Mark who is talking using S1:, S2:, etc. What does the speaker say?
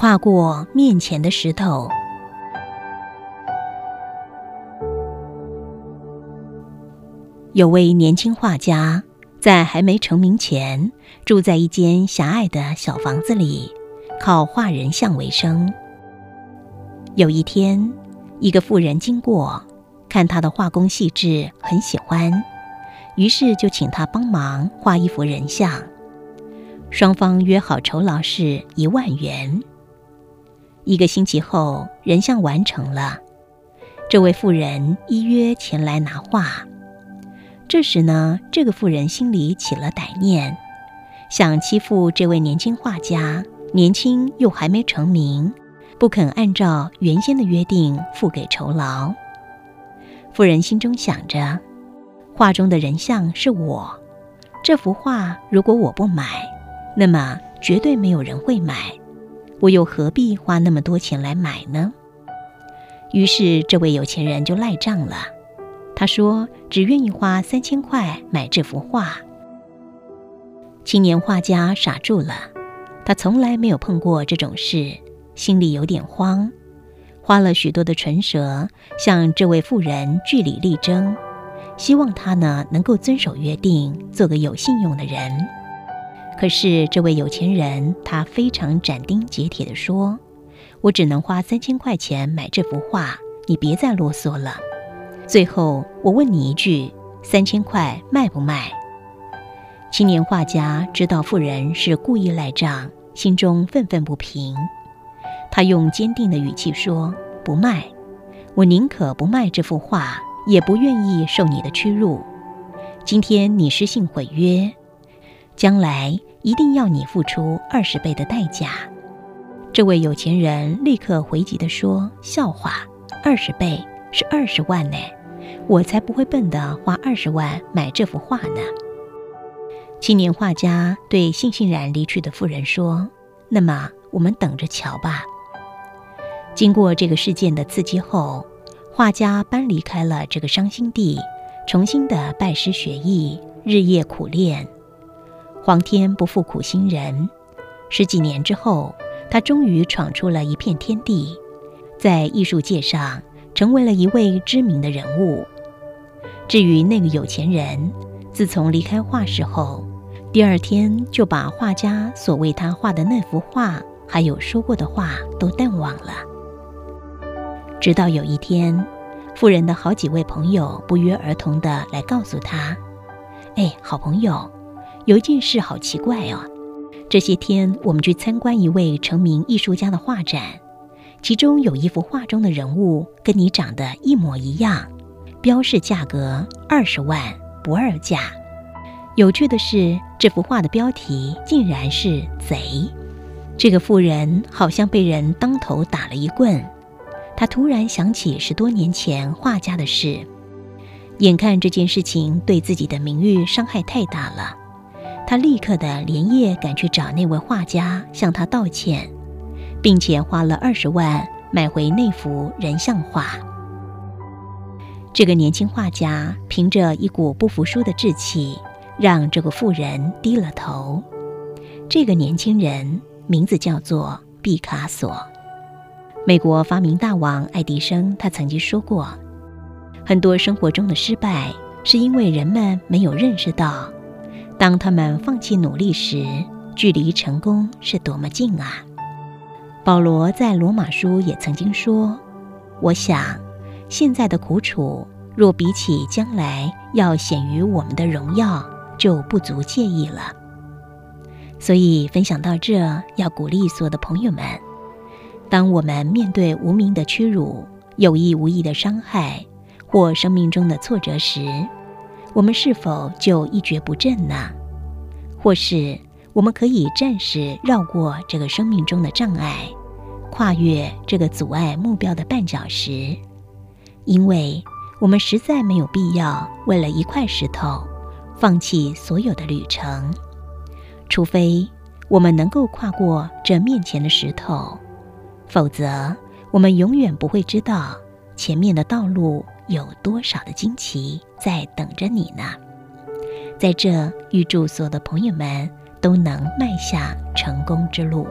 S1: 跨过面前的石头。有位年轻画家，在还没成名前，住在一间狭隘的小房子里，靠画人像为生。有一天，一个妇人经过，看他的画工细致，很喜欢，于是就请他帮忙画一幅人像。双方约好酬劳是一万元。一个星期后，人像完成了，这位妇人依约前来拿画。这时呢，这个妇人心里起了歹念，想欺负这位年轻画家，年轻又还没成名，不肯按照原先的约定付给酬劳。妇人心中想着，画中的人像是我，这幅画如果我不买，那么绝对没有人会买，我又何必花那么多钱来买呢？于是这位有钱人就赖账了。他说：“只愿意花三千块买这幅画。”青年画家傻住了，他从来没有碰过这种事，心里有点慌，花了许多的唇舌向这位妇人据理力争，希望他呢能够遵守约定，做个有信用的人。可是这位有钱人他非常斩钉截铁地说：“我只能花三千块钱买这幅画，你别再啰嗦了。”最后，我问你一句：三千块卖不卖？青年画家知道富人是故意赖账，心中愤愤不平。他用坚定的语气说：“不卖，我宁可不卖这幅画，也不愿意受你的屈辱。今天你失信毁约，将来一定要你付出二十倍的代价。”这位有钱人立刻回击地说：“笑话，二十倍是二十万呢。”我才不会笨的花二十万买这幅画呢。青年画家对悻悻然离去的妇人说：“那么我们等着瞧吧。”经过这个事件的刺激后，画家搬离开了这个伤心地，重新的拜师学艺，日夜苦练。皇天不负苦心人，十几年之后，他终于闯出了一片天地，在艺术界上。成为了一位知名的人物。至于那个有钱人，自从离开画室后，第二天就把画家所为他画的那幅画，还有说过的话都淡忘了。直到有一天，富人的好几位朋友不约而同的来告诉他：“哎，好朋友，有一件事好奇怪哦。这些天我们去参观一位成名艺术家的画展。”其中有一幅画中的人物跟你长得一模一样，标示价格二十万不二价。有趣的是，这幅画的标题竟然是“贼”。这个妇人好像被人当头打了一棍，她突然想起十多年前画家的事，眼看这件事情对自己的名誉伤害太大了，他立刻的连夜赶去找那位画家，向他道歉。并且花了二十万买回那幅人像画。这个年轻画家凭着一股不服输的志气，让这个富人低了头。这个年轻人名字叫做毕卡索。美国发明大王爱迪生他曾经说过：“很多生活中的失败，是因为人们没有认识到，当他们放弃努力时，距离成功是多么近啊。”保罗在罗马书也曾经说：“我想，现在的苦楚若比起将来要显于我们的荣耀，就不足介意了。”所以分享到这，要鼓励所有的朋友们：当我们面对无名的屈辱、有意无意的伤害或生命中的挫折时，我们是否就一蹶不振呢？或是？我们可以暂时绕过这个生命中的障碍，跨越这个阻碍目标的绊脚石，因为我们实在没有必要为了一块石头放弃所有的旅程，除非我们能够跨过这面前的石头，否则我们永远不会知道前面的道路有多少的惊奇在等着你呢。在这，预祝所有的朋友们。都能迈向成功之路。